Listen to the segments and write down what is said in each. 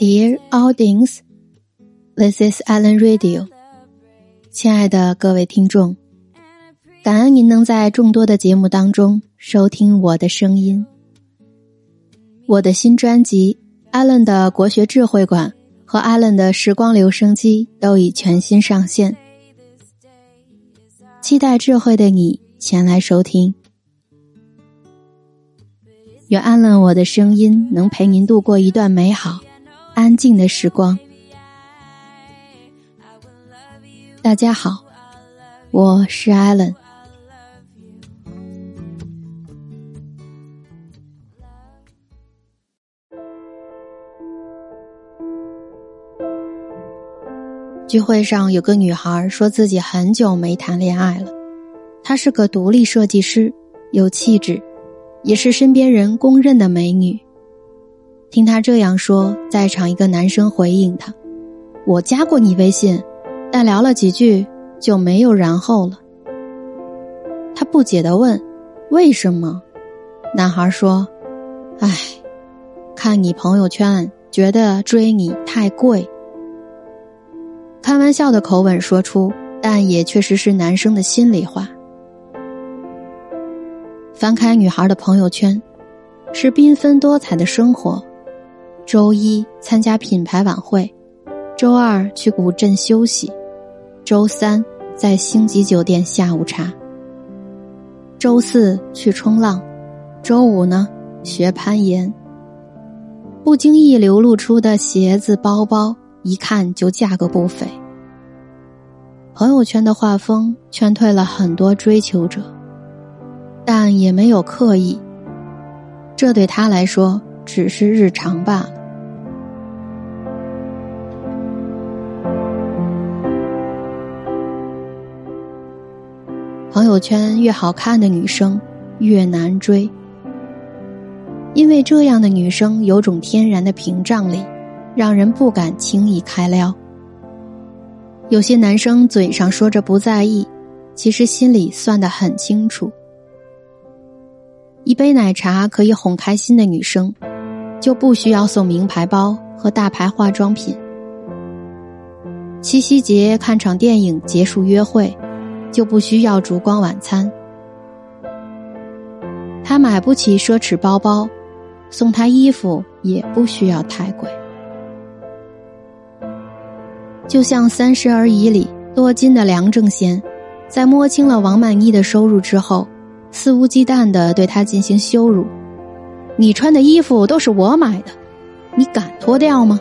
Dear audience, this is Alan Radio。亲爱的各位听众，感恩您能在众多的节目当中收听我的声音。我的新专辑《Alan 的国学智慧馆》和《Alan 的时光留声机》都已全新上线，期待智慧的你前来收听。愿安乐我的声音能陪您度过一段美好、安静的时光。大家好，我是艾伦。聚会上有个女孩说自己很久没谈恋爱了，她是个独立设计师，有气质。也是身边人公认的美女。听她这样说，在场一个男生回应她：“我加过你微信，但聊了几句就没有然后了。”他不解的问：“为什么？”男孩说：“唉，看你朋友圈，觉得追你太贵。”开玩笑的口吻说出，但也确实是男生的心里话。翻开女孩的朋友圈，是缤纷多彩的生活。周一参加品牌晚会，周二去古镇休息，周三在星级酒店下午茶，周四去冲浪，周五呢学攀岩。不经意流露出的鞋子、包包，一看就价格不菲。朋友圈的画风劝退了很多追求者。但也没有刻意，这对他来说只是日常罢了。朋友圈越好看的女生越难追，因为这样的女生有种天然的屏障力，让人不敢轻易开撩。有些男生嘴上说着不在意，其实心里算得很清楚。一杯奶茶可以哄开心的女生，就不需要送名牌包和大牌化妆品。七夕节看场电影结束约会，就不需要烛光晚餐。他买不起奢侈包包，送他衣服也不需要太贵。就像《三十而已》里多金的梁正贤，在摸清了王曼妮的收入之后。肆无忌惮的对他进行羞辱，你穿的衣服都是我买的，你敢脱掉吗？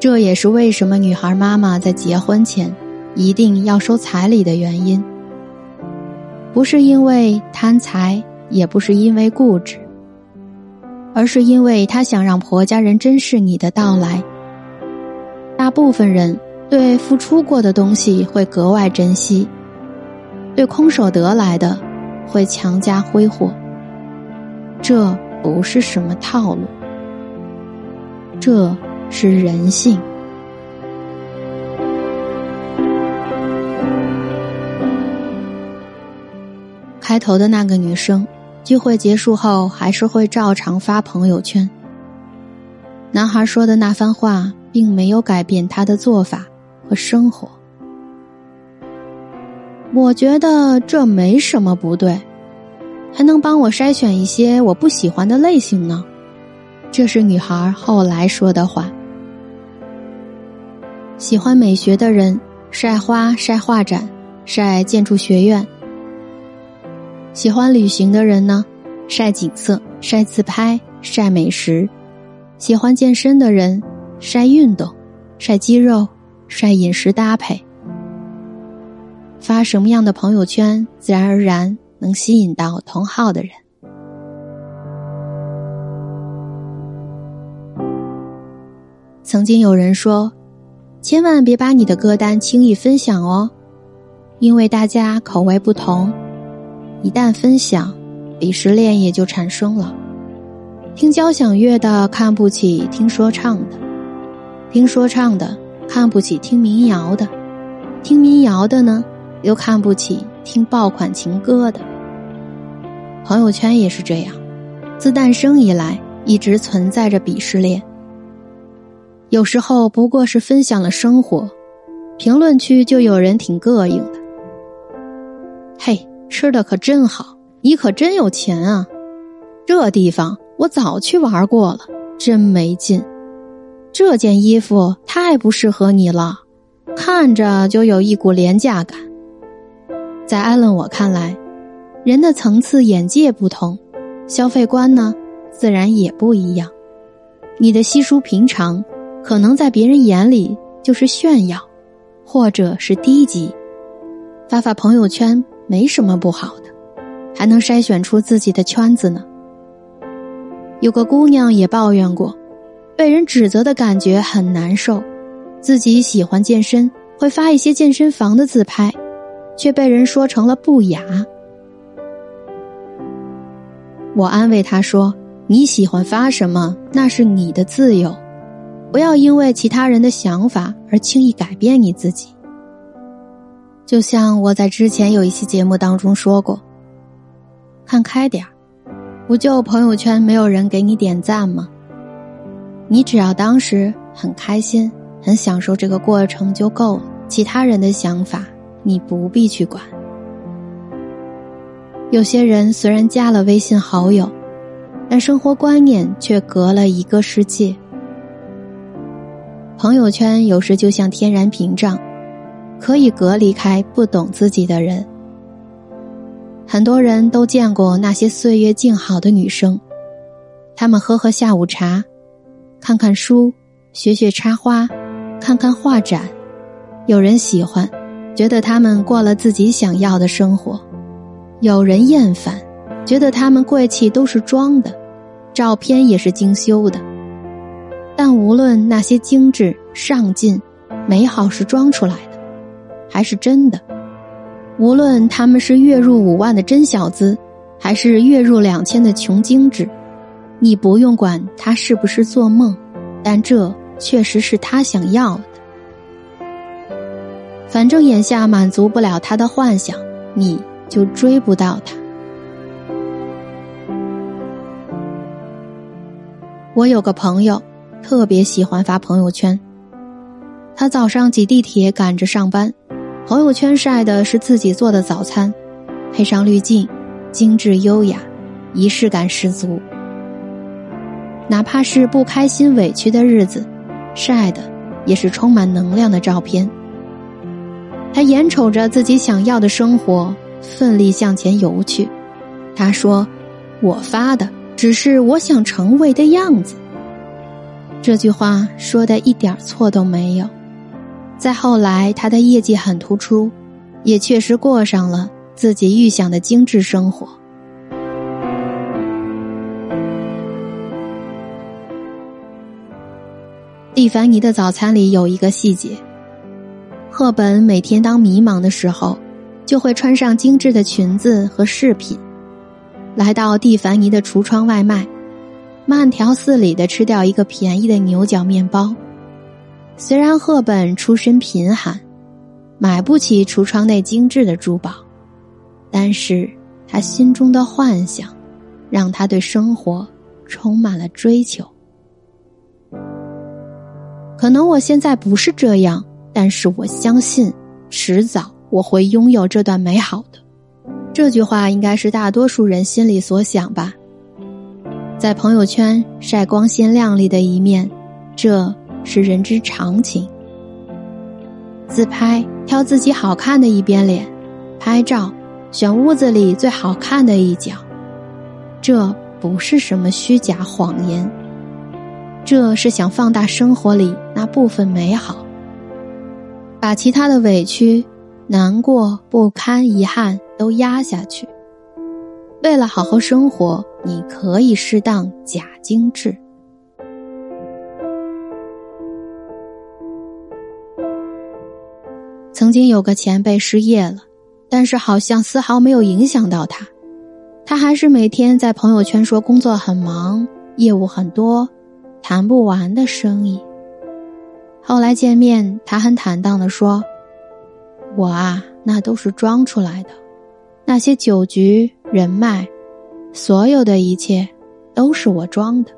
这也是为什么女孩妈妈在结婚前一定要收彩礼的原因。不是因为贪财，也不是因为固执，而是因为她想让婆家人珍视你的到来。大部分人对付出过的东西会格外珍惜。对空手得来的，会强加挥霍。这不是什么套路，这是人性。开头的那个女生，聚会结束后还是会照常发朋友圈。男孩说的那番话，并没有改变他的做法和生活。我觉得这没什么不对，还能帮我筛选一些我不喜欢的类型呢。这是女孩后来说的话。喜欢美学的人晒花、晒画展、晒建筑学院；喜欢旅行的人呢，晒景色、晒自拍、晒美食；喜欢健身的人晒运动、晒肌肉、晒饮食搭配。发什么样的朋友圈，自然而然能吸引到同号的人。曾经有人说：“千万别把你的歌单轻易分享哦，因为大家口味不同，一旦分享，鄙视链也就产生了。听交响乐的看不起听说唱的，听说唱的看不起听民谣的，听民谣的呢？”又看不起听爆款情歌的，朋友圈也是这样，自诞生以来一直存在着鄙视链。有时候不过是分享了生活，评论区就有人挺膈应的。嘿，吃的可真好，你可真有钱啊！这地方我早去玩过了，真没劲。这件衣服太不适合你了，看着就有一股廉价感。在艾伦我看来，人的层次眼界不同，消费观呢自然也不一样。你的稀疏平常，可能在别人眼里就是炫耀，或者是低级。发发朋友圈没什么不好的，还能筛选出自己的圈子呢。有个姑娘也抱怨过。被人指责的感觉很难受，自己喜欢健身，会发一些健身房的自拍，却被人说成了不雅。我安慰他说：“你喜欢发什么，那是你的自由，不要因为其他人的想法而轻易改变你自己。”就像我在之前有一期节目当中说过：“看开点儿，不就朋友圈没有人给你点赞吗？”你只要当时很开心、很享受这个过程就够了，其他人的想法你不必去管。有些人虽然加了微信好友，但生活观念却隔了一个世界。朋友圈有时就像天然屏障，可以隔离开不懂自己的人。很多人都见过那些岁月静好的女生，她们喝喝下午茶。看看书，学学插花，看看画展，有人喜欢，觉得他们过了自己想要的生活；有人厌烦，觉得他们贵气都是装的，照片也是精修的。但无论那些精致、上进、美好是装出来的，还是真的；无论他们是月入五万的真小资，还是月入两千的穷精致。你不用管他是不是做梦，但这确实是他想要的。反正眼下满足不了他的幻想，你就追不到他。我有个朋友，特别喜欢发朋友圈。他早上挤地铁赶着上班，朋友圈晒的是自己做的早餐，配上滤镜，精致优雅，仪式感十足。哪怕是不开心、委屈的日子，晒的也是充满能量的照片。他眼瞅着自己想要的生活，奋力向前游去。他说：“我发的只是我想成为的样子。”这句话说的一点错都没有。再后来，他的业绩很突出，也确实过上了自己预想的精致生活。蒂凡尼的早餐里有一个细节：赫本每天当迷茫的时候，就会穿上精致的裙子和饰品，来到蒂凡尼的橱窗外卖，慢条斯理的吃掉一个便宜的牛角面包。虽然赫本出身贫寒，买不起橱窗内精致的珠宝，但是他心中的幻想，让他对生活充满了追求。可能我现在不是这样，但是我相信，迟早我会拥有这段美好的。这句话应该是大多数人心里所想吧。在朋友圈晒光鲜亮丽的一面，这是人之常情。自拍挑自己好看的一边脸，拍照选屋子里最好看的一角，这不是什么虚假谎言。这是想放大生活里那部分美好，把其他的委屈、难过、不堪、遗憾都压下去。为了好好生活，你可以适当假精致。曾经有个前辈失业了，但是好像丝毫没有影响到他，他还是每天在朋友圈说工作很忙，业务很多。谈不完的生意。后来见面，他很坦荡的说：“我啊，那都是装出来的，那些酒局人脉，所有的一切都是我装的。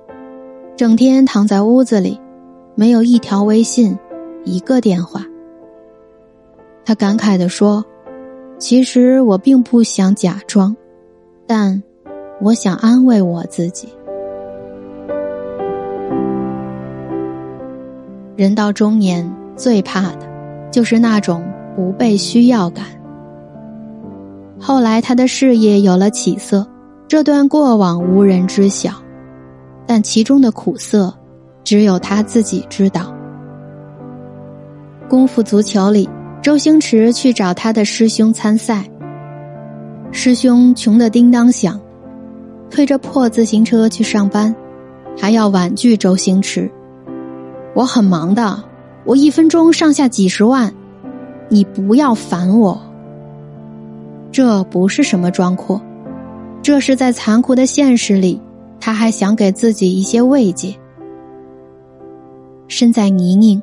整天躺在屋子里，没有一条微信，一个电话。他感慨地说：“其实我并不想假装，但我想安慰我自己。人到中年，最怕的，就是那种不被需要感。”后来，他的事业有了起色，这段过往无人知晓，但其中的苦涩，只有他自己知道。功夫足球里。周星驰去找他的师兄参赛，师兄穷得叮当响，推着破自行车去上班，还要婉拒周星驰：“我很忙的，我一分钟上下几十万，你不要烦我。”这不是什么装阔，这是在残酷的现实里，他还想给自己一些慰藉。身在泥泞。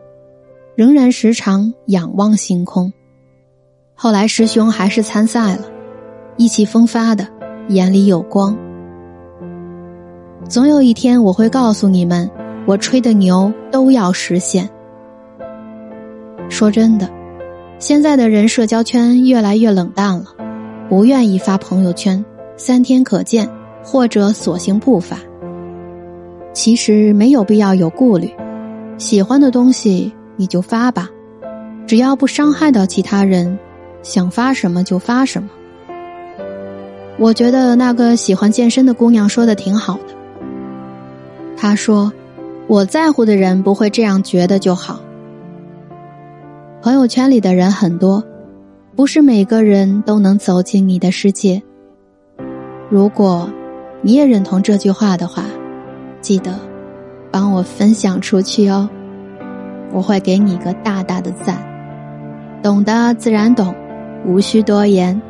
仍然时常仰望星空。后来师兄还是参赛了，意气风发的，眼里有光。总有一天我会告诉你们，我吹的牛都要实现。说真的，现在的人社交圈越来越冷淡了，不愿意发朋友圈，三天可见，或者索性不发。其实没有必要有顾虑，喜欢的东西。你就发吧，只要不伤害到其他人，想发什么就发什么。我觉得那个喜欢健身的姑娘说的挺好的。她说：“我在乎的人不会这样觉得就好。”朋友圈里的人很多，不是每个人都能走进你的世界。如果你也认同这句话的话，记得帮我分享出去哦。我会给你一个大大的赞，懂的自然懂，无需多言。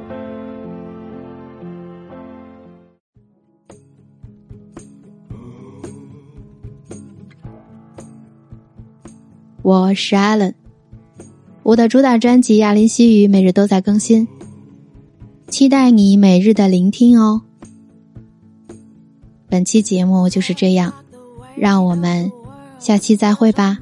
我是 Allen，我的主打专辑《亚林西语》每日都在更新，期待你每日的聆听哦。本期节目就是这样，让我们下期再会吧。